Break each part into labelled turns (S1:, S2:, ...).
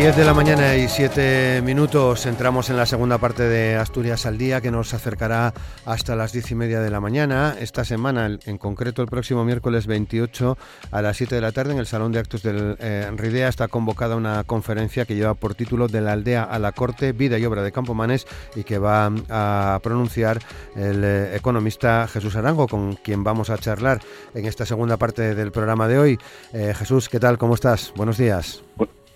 S1: 10 de la mañana y 7 minutos entramos en la segunda parte de Asturias al Día que nos acercará hasta las 10 y media de la mañana. Esta semana, en concreto el próximo miércoles 28 a las 7 de la tarde en el Salón de Actos del eh, Ridea está convocada una conferencia que lleva por título De la aldea a la corte, vida y obra de Campomanes y que va a pronunciar el eh, economista Jesús Arango con quien vamos a charlar en esta segunda parte del programa de hoy. Eh, Jesús, ¿qué tal? ¿Cómo estás? Buenos días.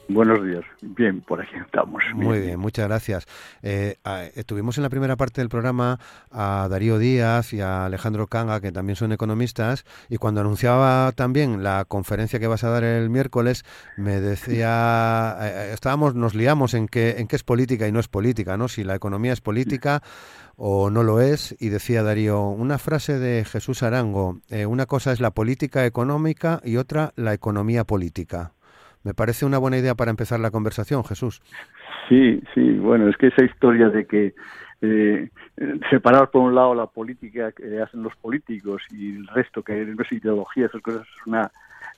S2: Buenos días. Bien, por aquí estamos.
S1: Muy bien, muchas gracias. Eh, tuvimos en la primera parte del programa a Darío Díaz y a Alejandro Canga, que también son economistas, y cuando anunciaba también la conferencia que vas a dar el miércoles, me decía, eh, eh, estábamos, nos liamos en qué, en qué es política y no es política, ¿no? Si la economía es política o no lo es, y decía Darío, una frase de Jesús Arango, una cosa es la política económica y otra la economía política. Me parece una buena idea para empezar la conversación, Jesús.
S2: Sí, sí, bueno, es que esa historia de que eh, separar por un lado la política que hacen los políticos y el resto que no es ideología, esas cosas es una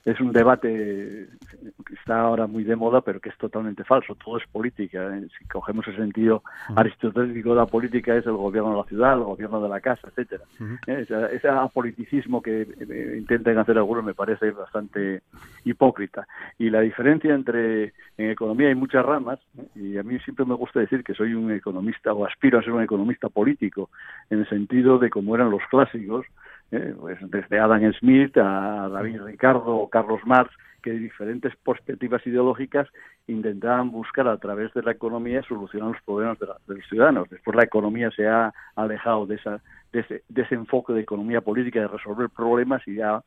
S2: es un debate que está ahora muy de moda, pero que es totalmente falso. Todo es política. ¿eh? Si cogemos el sentido aristotélico de la política, es el gobierno de la ciudad, el gobierno de la casa, etcétera. ¿Eh? Ese, apoliticismo que eh, intentan hacer algunos me parece bastante hipócrita. Y la diferencia entre en economía hay muchas ramas, y a mí siempre me gusta decir que soy un economista o aspiro a ser un economista político, en el sentido de como eran los clásicos, ¿eh? pues desde Adam Smith a David Ricardo o Carlos Marx, que de diferentes perspectivas ideológicas intentaban buscar a través de la economía solucionar los problemas de, los ciudadanos. Después la economía se ha alejado de, esa, de, ese, enfoque de economía política, de resolver problemas y ha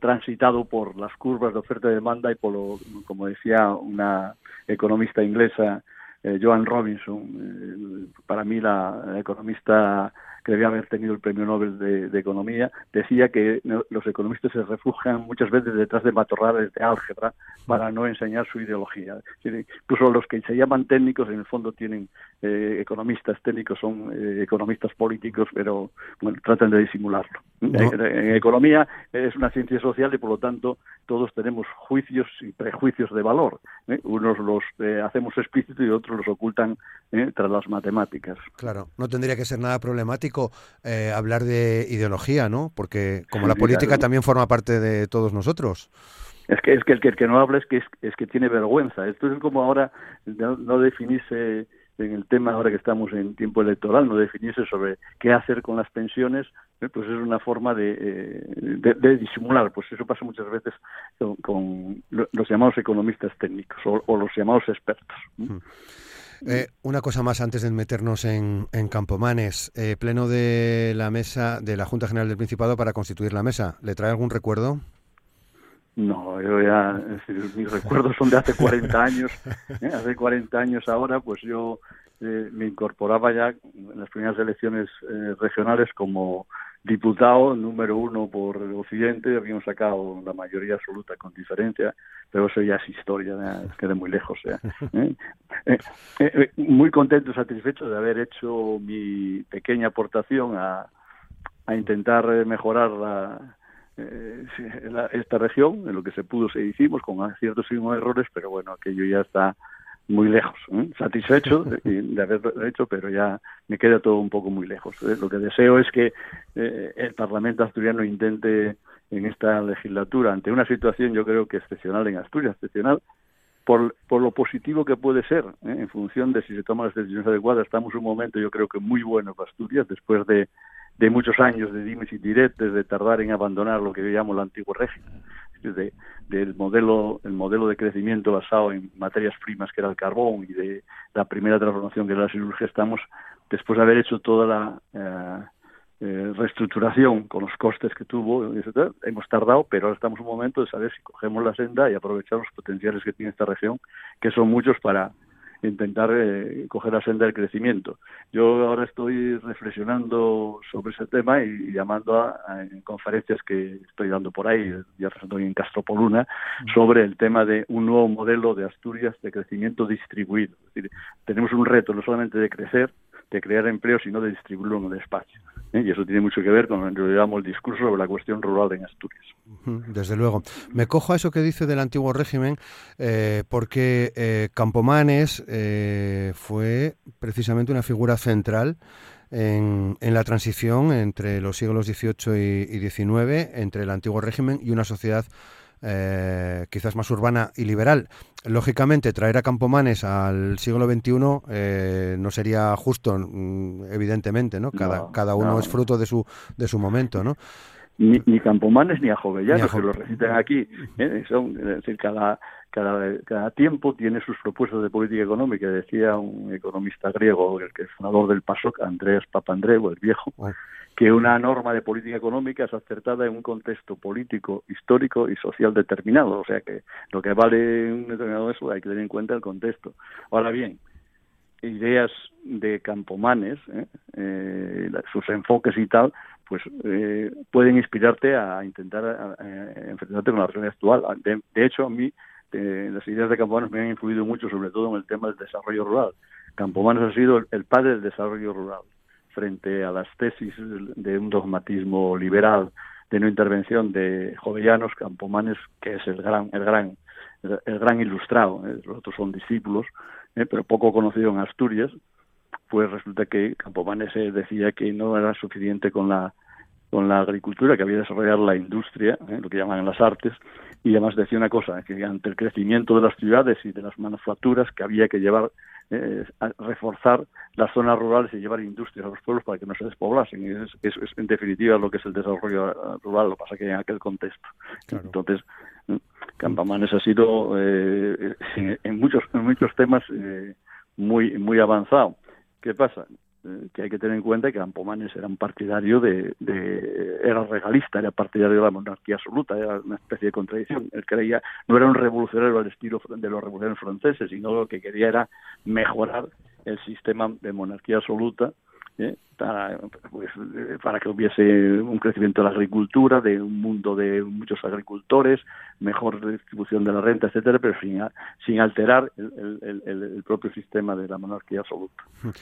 S2: transitado por las curvas de oferta y demanda y por lo, como decía una economista inglesa, eh, Joan Robinson, eh, para mí la economista que debía haber tenido el premio Nobel de, Economía, decía que los economistas se refugian muchas veces detrás de matorrales de álgebra para no enseñar su ideología. Incluso los que se llaman técnicos, en el fondo tienen eh, economistas técnicos, son eh, economistas políticos, pero bueno, tratan de disimularlo. En, economía es una ciencia social y por lo tanto todos tenemos juicios y prejuicios de valor. ¿eh? Unos los hacemos explícitos y otros los ocultan tras las matemáticas.
S1: Claro, no tendría que ser nada problemático eh, hablar de ideología, ¿no? Porque como la política también forma parte de todos nosotros.
S2: Es que, es que el, que no habla es que, es, que tiene vergüenza. Esto es como ahora no, definirse en el tema ahora que estamos en tiempo electoral, no definirse sobre qué hacer con las pensiones, eh, pues es una forma de, eh, de, disimular. Pues eso pasa muchas veces con, los llamados economistas técnicos o, los llamados expertos.
S1: Eh, una cosa más antes de meternos en, en Campomanes. Eh, pleno de la mesa de la Junta General del Principado para constituir la mesa. ¿Le trae algún recuerdo?
S2: No, yo ya, mis recuerdos son de hace 40 años. ¿eh? Hace 40 años ahora, pues yo me incorporaba ya en las primeras elecciones regionales como diputado número uno por Occidente, habíamos sacado la mayoría absoluta con diferencia, pero eso ya es historia, queda muy lejos. ¿eh? Eh, eh, muy contento, satisfecho de haber hecho mi pequeña aportación a, a intentar mejorar la, esta región, en lo que se pudo se hicimos, con ciertos errores, pero bueno, aquello ya está muy lejos. ¿eh? Satisfecho de, haberlo hecho, pero ya me queda todo un poco muy lejos. ¿eh? Lo que deseo es que eh, el Parlamento asturiano intente en esta legislatura, ante una situación yo creo que excepcional en Asturias, excepcional, por, por lo positivo que puede ser, en función de si se toman las decisiones adecuadas. Estamos en un momento yo creo que muy bueno para Asturias, después de, de muchos años de dimes y diretes, de tardar en abandonar lo que yo llamo el antiguo régimen de, del modelo, el modelo de crecimiento basado en materias primas que era el carbón y de la primera transformación que era la siderurgia, estamos, después de haber hecho toda la eh, eh, reestructuración con los costes que tuvo, hemos tardado, pero ahora estamos en un momento de saber si cogemos la senda y aprovechar los potenciales que tiene esta región, que son muchos para intentar eh, coger la senda del crecimiento. Yo ahora estoy reflexionando sobre ese tema y, llamando a, en conferencias que estoy dando por ahí, ya estoy en Castropoluna, sobre el tema de un nuevo modelo de Asturias de crecimiento distribuido. Es decir, tenemos un reto no solamente de crecer, de crear empleo, sino de distribuirlo en el espacio. ¿eh? Y eso tiene mucho que ver con lo el discurso sobre la cuestión rural en Asturias.
S1: Desde luego. Me cojo a eso que dice del antiguo régimen, eh, porque eh, Campomanes fue precisamente una figura central en, la transición entre los siglos XVIII y, y XIX, entre el antiguo régimen y una sociedad eh, quizás más urbana y liberal. Lógicamente, traer a Campomanes al siglo XXI eh, no sería justo, mm, evidentemente, ¿no? Cada, cada uno es fruto de su, de su momento, ¿no?
S2: Ni, ni Campomanes ni a Jovellanos, que lo recitan aquí. ¿eh? Son, es decir, cada, cada, cada, tiempo tiene sus propuestas de política económica. Decía un economista griego, el que es fundador del PASOK, Andrés Papandreou, el viejo, que una norma de política económica es acertada en un contexto político, histórico y social determinado. O sea que lo que vale un determinado eso hay que tener en cuenta el contexto. Ahora bien, ideas de Campomanes, ¿eh? eh, sus enfoques y tal, pues eh, pueden inspirarte a intentar enfrentarte con la realidad actual. De, hecho, a mí las ideas de Campomanes me han influido mucho, sobre todo en el tema del desarrollo rural. Campomanes ha sido el padre del desarrollo rural frente a las tesis de un dogmatismo liberal de no intervención de Jovellanos, Campomanes, que es el gran, el gran, el gran ilustrado, ¿eh? los otros son discípulos, ¿eh? pero poco conocido en Asturias, pues resulta que Campomanes decía que no era suficiente con la con la agricultura, que había que desarrollar la industria, ¿eh? lo que llaman las artes, y además decía una cosa, que ante el crecimiento de las ciudades y de las manufacturas, que había que llevar eh, reforzar las zonas rurales y llevar industrias a los pueblos para que no se despoblasen. Es, es, es, en definitiva lo que es el desarrollo rural, lo que pasa que en aquel contexto. Entonces, mm, Campamanes ha sido eh, en, muchos en muchos temas eh, muy muy avanzado. ¿Qué pasa? Que hay que tener en cuenta que Campomanes era un partidario de, era regalista, era partidario de la monarquía absoluta, era una especie de contradicción. Él creía, no era un revolucionario al estilo de los revolucionarios franceses, sino lo que quería era mejorar el sistema de monarquía absoluta ¿eh? para, pues, para que hubiese un crecimiento de la agricultura, de un mundo de muchos agricultores, mejor distribución de la renta, etcétera, pero sin, sin alterar el, el, propio sistema de la monarquía absoluta.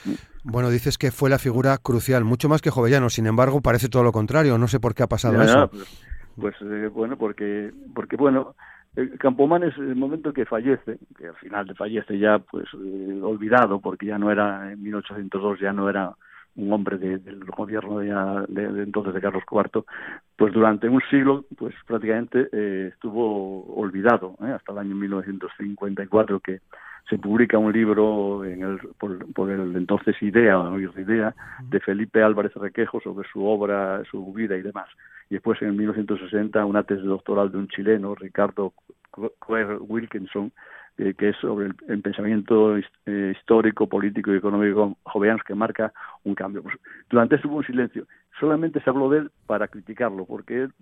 S1: Bueno, dices que fue la figura crucial, mucho más que Jovellano, sin embargo, parece todo lo contrario, no sé por qué ha pasado eso.
S2: pues, pues eh, bueno, porque, porque bueno, Campomanes, en el momento que fallece, que al final fallece ya pues eh, olvidado, porque ya no era, en 1802 ya no era un hombre del gobierno de, entonces de Carlos IV, pues durante un siglo, pues prácticamente eh, estuvo olvidado, ¿eh? hasta el año 1954 que se publica un libro en el, por, el entonces Idea, o Idea, de Felipe Álvarez Requejo sobre su obra, su vida y demás. Y después en 1960 una tesis doctoral de un chileno, Ricardo Quer Wilkinson, eh, que es sobre el, pensamiento eh, histórico, político y económico joveanos que marca un cambio. Pues, durante eso hubo un silencio. Solamente se habló de él para criticarlo, porque él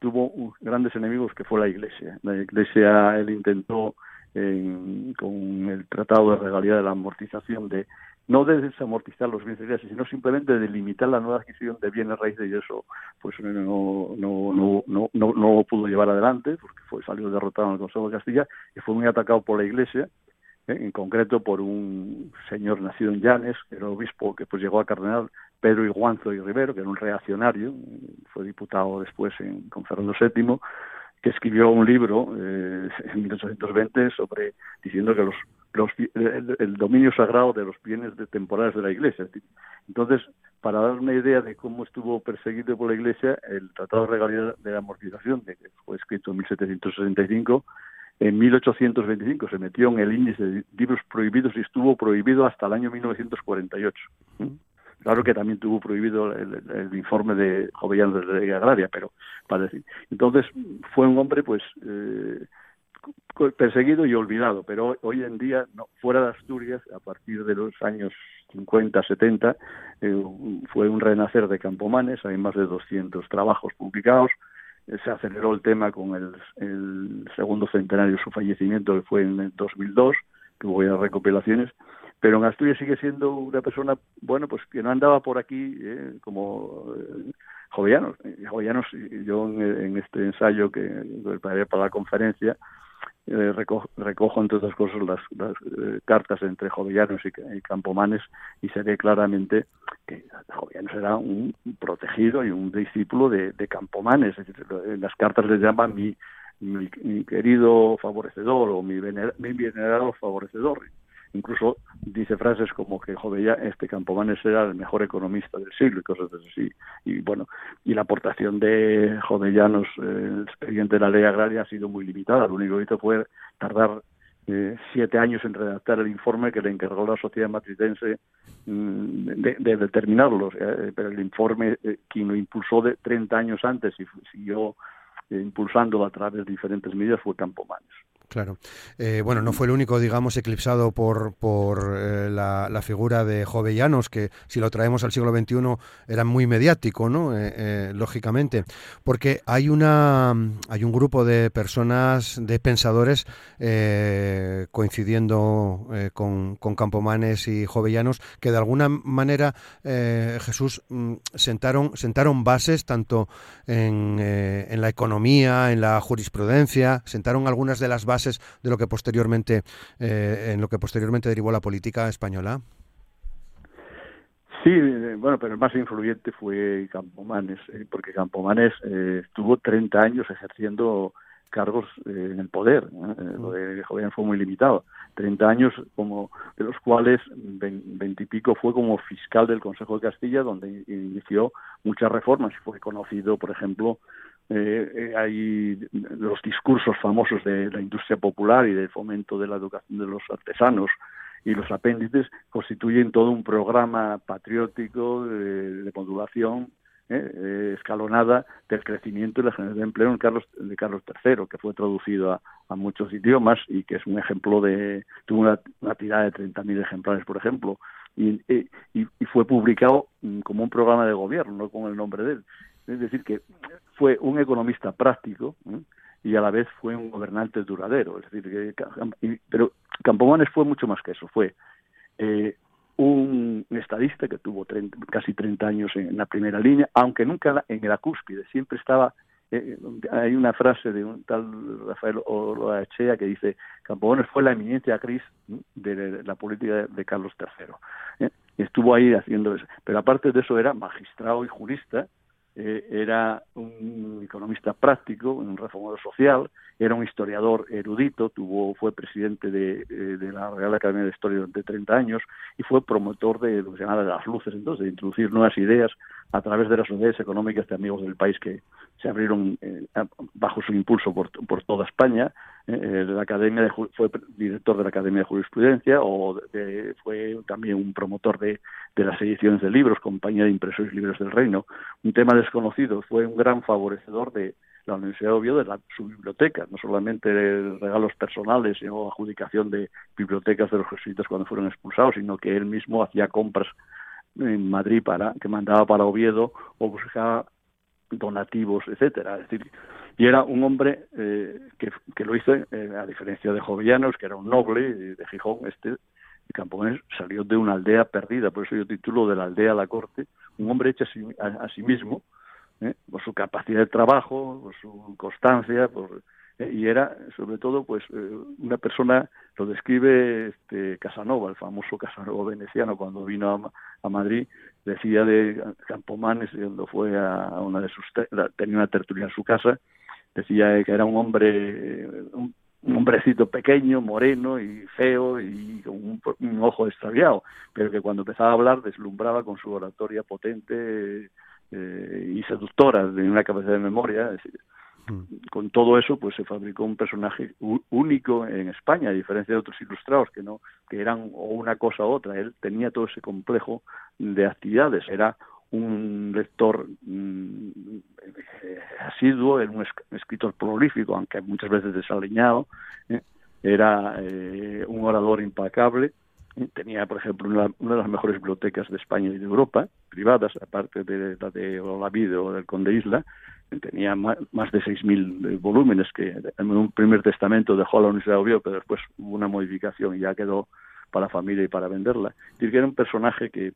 S2: tuvo grandes enemigos que fue la Iglesia. La Iglesia, él intentó con el Tratado de Regalía de la Amortización de no de desamortizar los bienes raíces, sino simplemente de limitar la nueva adquisición de bienes raíces y eso pues no, no, no, no, no, pudo llevar adelante porque fue salió derrotado en el Consejo de Castilla y fue muy atacado por la Iglesia ¿eh? en concreto por un señor nacido en Llanes, que era obispo que pues llegó a cardenal, Pedro Iguanzo y Rivero, que era un reaccionario, fue diputado después en, con Fernando VII, que escribió un libro eh, en 1820 sobre diciendo que los el, dominio sagrado de los bienes de temporales de la Iglesia. Entonces, para dar una idea de cómo estuvo perseguido por la Iglesia, el Tratado de Regalía de la Amortización, que fue escrito en 1765, en 1825 se metió en el índice de libros prohibidos y estuvo prohibido hasta el año 1948. Claro que también tuvo prohibido el, informe de Jovellanos de la Ley Agraria, pero para decir. Entonces fue un hombre, pues, eh, perseguido y olvidado, pero hoy en día, no, fuera de Asturias, a partir de los años 50, 70, eh, fue un renacer de Campomanes, hay más de 200 trabajos publicados, eh, se aceleró el tema con el, segundo centenario de su fallecimiento, que fue en el 2002, que hubo ya recopilaciones, pero en Asturias sigue siendo una persona, bueno, pues que no andaba por aquí eh, como Jovellanos. Jovellanos, yo en, este ensayo que preparé para la conferencia, eh, recojo, entre otras cosas las, eh, cartas entre Jovellanos y, Campomanes y se ve claramente que Jovellanos era un protegido y un discípulo de, Campomanes. en las cartas le llaman mi, mi, querido favorecedor o mi, mi venerado favorecedor incluso dice frases como que Jovella, este Campomanes era el mejor economista del siglo y cosas así. Y bueno, y la aportación de Jovellanos, eh, el expediente de la ley agraria ha sido muy limitada. Lo único que hizo fue tardar eh, siete años en redactar el informe que le encargó la sociedad matritense mm, de, determinarlos. Eh, pero el informe, quien lo impulsó de 30 años antes y siguió impulsándolo a través de diferentes medidas fue Campomanes.
S1: Claro. Eh, bueno, no fue el único, digamos, eclipsado por, por eh, la, figura de Jovellanos, que si lo traemos al siglo XXI era muy mediático, ¿no? Eh, lógicamente. Porque hay, una, hay un grupo de personas, de pensadores, coincidiendo con, con, Campomanes y Jovellanos, que de alguna manera, Jesús, mm, sentaron, sentaron bases tanto en, en la economía, en la jurisprudencia, sentaron algunas de las bases de lo que posteriormente, eh, en lo que posteriormente derivó la política española?
S2: Sí, eh, bueno, pero el más influyente fue Campomanes, eh, porque Campomanes estuvo 30 años ejerciendo cargos en el poder. Lo de Joven fue muy limitado. 30 años, como de los cuales 20 y pico fue como fiscal del Consejo de Castilla, donde inició muchas reformas fue conocido, por ejemplo, eh, eh, hay los discursos famosos de la industria popular y del fomento de la educación de los artesanos y los apéndices constituyen todo un programa patriótico de, modulación eh, eh, escalonada del crecimiento y la generación de empleo en Carlos, de Carlos III, que fue traducido a, muchos idiomas y que es un ejemplo de, tuvo una, una tirada de 30.000 ejemplares, por ejemplo, y, y, fue publicado como un programa de gobierno, no con el nombre de él. Es decir, que fue un economista práctico ¿eh? y a la vez fue un gobernante duradero. Es decir, que, pero Campomanes fue mucho más que eso. Fue eh, un estadista que tuvo casi 30 años en, la primera línea, aunque nunca en la cúspide, siempre estaba eh, hay una frase de un tal Rafael Oloachea que dice Campomanes fue la eminencia gris de, la política de, Carlos III. Estuvo ahí haciendo eso. Pero aparte de eso era magistrado y jurista eh, era un economista práctico, un reformador social, era un historiador erudito, tuvo, fue presidente de, eh, la Real Academia de Historia durante 30 años y fue promotor de lo que se llama de las luces, entonces, de introducir nuevas ideas a través de las sociedades económicas de amigos del país que se abrieron eh, bajo su impulso por, toda España. la academia de, fue director de la Academia de Jurisprudencia o fue también un promotor de, de las ediciones de libros, Compañía de Impresores Libres del Reino. Un tema desconocido, fue un gran favorecedor de la Universidad de de su biblioteca, no solamente regalos personales o adjudicación de bibliotecas de los jesuitas cuando fueron expulsados, sino que él mismo hacía compras en Madrid para que mandaba para Oviedo o buscaba donativos, etcétera. Decir, y era un hombre eh, que, que, lo hizo, eh, a diferencia de Jovellanos, que era un noble de Gijón, este Campomanes salió de una aldea perdida, por eso yo titulo de la aldea a la corte, un hombre hecho a sí, mismo, ¿eh? por su capacidad de trabajo, por su constancia, por, ¿eh? y era sobre todo pues eh, una persona, lo describe este Casanova, el famoso Casanova veneciano, cuando vino a, Madrid, decía de Campomanes, cuando fue a, una de sus, tenía una tertulia en su casa, decía que era un hombre, un un hombrecito pequeño, moreno y feo y con un, ojo extraviado, pero que cuando empezaba a hablar deslumbraba con su oratoria potente eh, y seductora de una capacidad de memoria. Con todo eso, pues se fabricó un personaje único en España, a diferencia de otros ilustrados que no, que eran o una cosa u otra. Él tenía todo ese complejo de actividades. Era un lector mm, asiduo, era un escritor prolífico, aunque muchas veces desaliñado, ¿eh? era eh, un orador impecable, tenía, por ejemplo, una, de las mejores bibliotecas de España y de Europa, privadas, aparte de la de Olavide o del Conde Isla, tenía más, de 6.000 volúmenes que en un primer testamento dejó a la Universidad de Oviedo, pero después hubo una modificación y ya quedó para la familia y para venderla. Es que era un personaje que,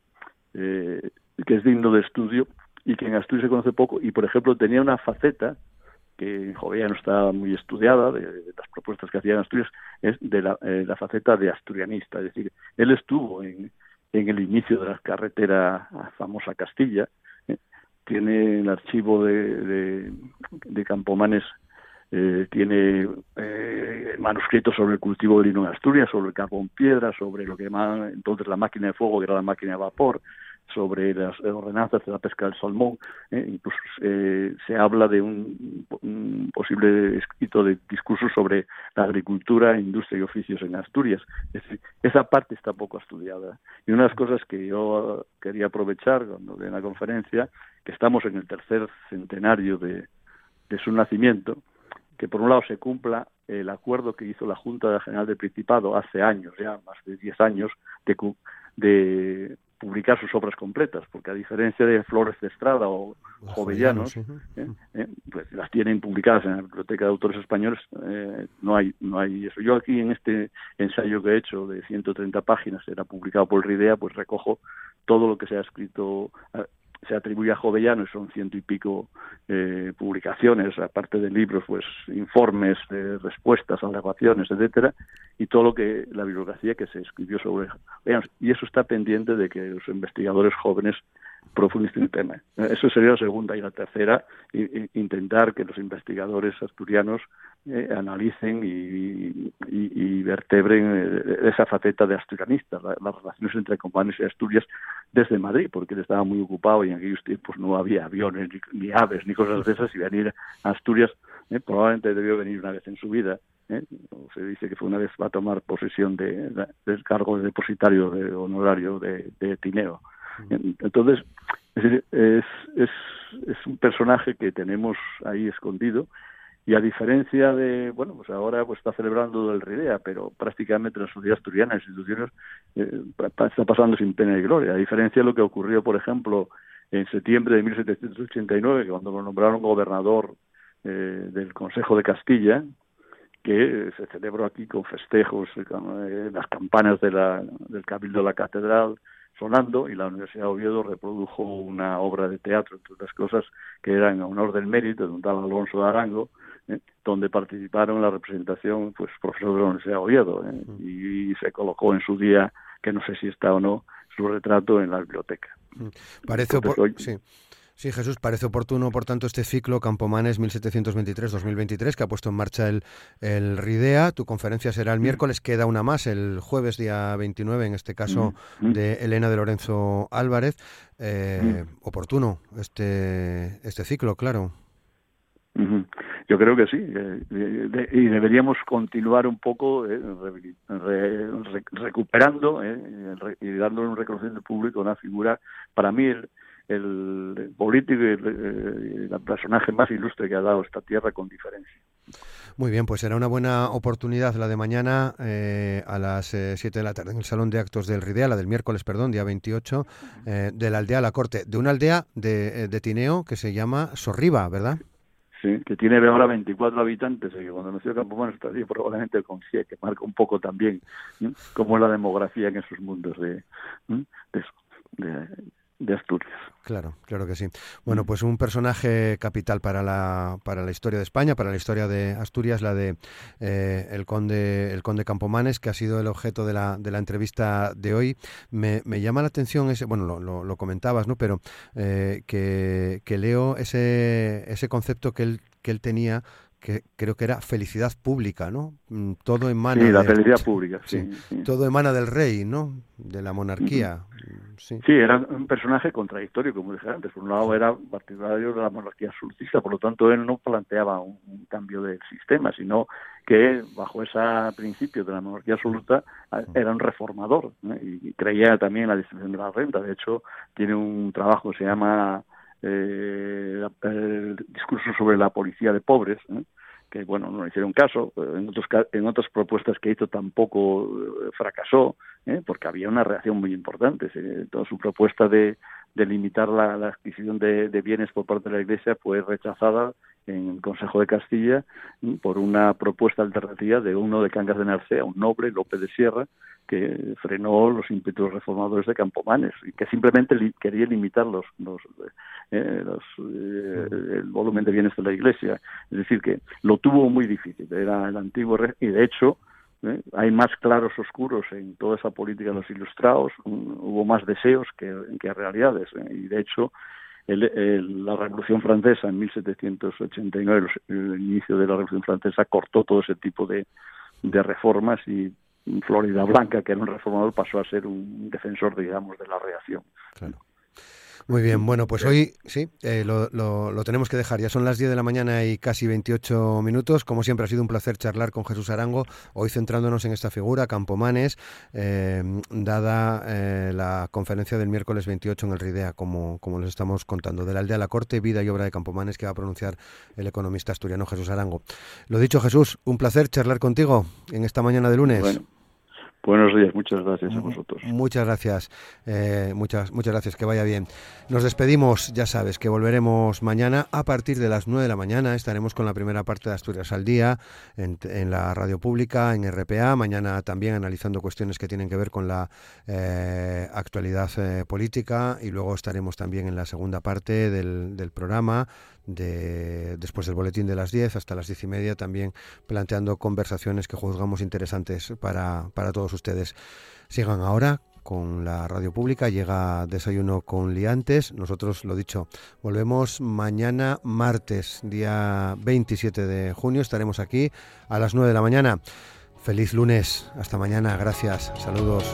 S2: que es digno de estudio y que en Asturias se conoce poco y, por ejemplo, tenía una faceta que en no estaba muy estudiada, de, las propuestas que hacía en Asturias, es de la, eh, la, faceta de asturianista. Es decir, él estuvo en, en el inicio de la carretera famosa Castilla, ¿eh? Tiene el archivo de, de, Campomanes eh, tiene eh, manuscritos sobre el cultivo de lino en Asturias, sobre el carbón piedra, sobre lo que llamaban entonces la máquina de fuego, que era la máquina de vapor, sobre las ordenanzas de la pesca del salmón. ¿eh? incluso se habla de un, posible escrito de discursos sobre la agricultura, industria y oficios en Asturias. esa parte está poco estudiada. Y una de las cosas que yo quería aprovechar cuando de la conferencia, que estamos en el tercer centenario de, su nacimiento, que por un lado se cumpla el acuerdo que hizo la Junta General del Principado hace años, ya más de 10 años, de, de publicar sus obras completas, porque a diferencia de Flores de Estrada o Jovellanos, ¿eh? ¿eh? pues las tienen publicadas en la Biblioteca de Autores Españoles, eh, no hay no hay eso. Yo aquí en este ensayo que he hecho de 130 páginas, era publicado por Ridea, pues recojo todo lo que se ha escrito se atribuye a Jovellano y son ciento y pico eh, publicaciones, aparte de libros, pues informes, de respuestas, alegaciones, etcétera, y todo lo que la bibliografía que se escribió sobre y eso está pendiente de que los investigadores jóvenes profundicen en el tema. Eso sería la segunda y la tercera, intentar que los investigadores asturianos eh, analicen y, y, vertebren eh, esa faceta de asturianista, las relaciones entre Companes y Asturias desde Madrid, porque él estaba muy ocupado y en aquellos tiempos no había aviones, ni, aves, ni cosas de esas, y venir a Asturias eh, probablemente debió venir una vez en su vida. Se dice que fue una vez va a tomar posesión de, del cargo de depositario de honorario de Tineo. Entonces, es, es, un personaje que tenemos ahí escondido y a diferencia de, bueno, pues ahora pues está celebrando el RIDEA, pero prácticamente la sociedad asturiana, instituciones, eh, está pasando sin pena y gloria. A diferencia de lo que ocurrió, por ejemplo, en septiembre de 1789, cuando lo nombraron gobernador eh, del Consejo de Castilla, que se celebró aquí con festejos, con, eh, las campanas de la, del Cabildo de la Catedral, sonando y la Universidad de Oviedo reprodujo una obra de teatro, entre otras cosas, que era en honor del mérito de un tal Alonso de Arango, ¿eh? donde participaron en la representación pues profesor de la Universidad de Oviedo ¿eh? y, se colocó en su día, que no sé si está o no, su retrato en la biblioteca.
S1: Parece sí. Sí, Jesús, parece oportuno, por tanto, este ciclo Campomanes 1723-2023 que ha puesto en marcha el, el RIDEA. Tu conferencia será el mm. miércoles, queda una más, el jueves día 29, en este caso mm, mm. de Elena de Lorenzo Álvarez. Eh, oportuno este, este ciclo, claro.
S2: Yo creo que sí, y deberíamos continuar un poco eh, recuperando eh, y dándole un reconocimiento público a una figura, para mí, el, el político y el, personaje más ilustre que ha dado esta tierra con diferencia.
S1: Muy bien, pues será una buena oportunidad la de mañana eh, a las 7 de la tarde en el Salón de Actos del Ridea, la del miércoles, perdón, día 28, de la aldea La Corte, de una aldea de, de Tineo que se llama Sorriba, ¿verdad?
S2: que tiene ahora 24 habitantes, y que cuando nació Campomanes estaría probablemente con 7, que marca un poco también cómo es la demografía en esos mundos de, de, de Asturias.
S1: Claro, claro que sí. Bueno, pues un personaje capital para la, para la historia de España, para la historia de Asturias, la de eh, el conde el conde Campomanes, que ha sido el objeto de la, de la entrevista de hoy. Me, me llama la atención ese, bueno, lo, lo, comentabas, ¿no? Pero eh, que, que leo ese, ese concepto que él, que él tenía que creo que era felicidad pública, ¿no? Mm, todo emana
S2: sí, la felicidad pública, sí,
S1: Todo emana del rey, ¿no? De la monarquía.
S2: Sí. era un personaje contradictorio, como dije antes. Por un lado era partidario de la monarquía absolutista, por lo tanto él no planteaba un, cambio del sistema, sino que bajo ese principio de la monarquía absoluta era un reformador y creía también en la distribución de la renta. De hecho, tiene un trabajo que se llama eh, el discurso sobre la policía de pobres, ¿eh? que bueno, no hicieron caso, en, otros, en otras propuestas que hizo tampoco eh, fracasó, ¿eh? porque había una reacción muy importante. toda su propuesta de, de limitar la, adquisición de, bienes por parte de la Iglesia fue rechazada en el Consejo de Castilla por una propuesta alternativa de uno de Cangas de Narcea, un noble, López de Sierra, que frenó los ímpetus reformadores de Campomanes y que simplemente quería limitar los, los, eh, eh, el volumen de bienes de la Iglesia. Es decir, que lo tuvo muy difícil. Era el antiguo y de hecho ¿eh? hay más claros oscuros en toda esa política de los ilustrados. hubo más deseos que, que realidades y de hecho el, la Revolución Francesa en 1789, el inicio de la Revolución Francesa, cortó todo ese tipo de, de reformas y Florida Blanca, que era un reformador, pasó a ser un defensor, digamos, de la reacción.
S1: Muy bien, bueno, pues hoy sí, eh, lo, lo, tenemos que dejar. Ya son las 10 de la mañana y casi 28 minutos. Como siempre, ha sido un placer charlar con Jesús Arango, hoy centrándonos en esta figura, Campomanes, eh, dada eh, la conferencia del miércoles 28 en el RIDEA, como, como les estamos contando, de la aldea a la corte, vida y obra de Campomanes, que va a pronunciar el economista asturiano Jesús Arango. Lo dicho, Jesús, un placer charlar contigo en esta mañana de lunes.
S2: Buenos días, muchas gracias a vosotros.
S1: Muchas gracias, eh, muchas, muchas gracias, que vaya bien. Nos despedimos, ya sabes, que volveremos mañana a partir de las 9 de la mañana. Estaremos con la primera parte de Asturias al día en, la radio pública, en RPA. Mañana también analizando cuestiones que tienen que ver con la eh, actualidad eh, política y luego estaremos también en la segunda parte del, del programa de, después del boletín de las 10 hasta las 10 y media, también planteando conversaciones que juzgamos interesantes para, para todos ustedes. Sigan ahora con la radio pública, llega Desayuno con Liantes. Nosotros, lo dicho, volvemos mañana martes, día 27 de junio. Estaremos aquí a las 9 de la mañana. Feliz lunes. Hasta mañana. Gracias. Saludos.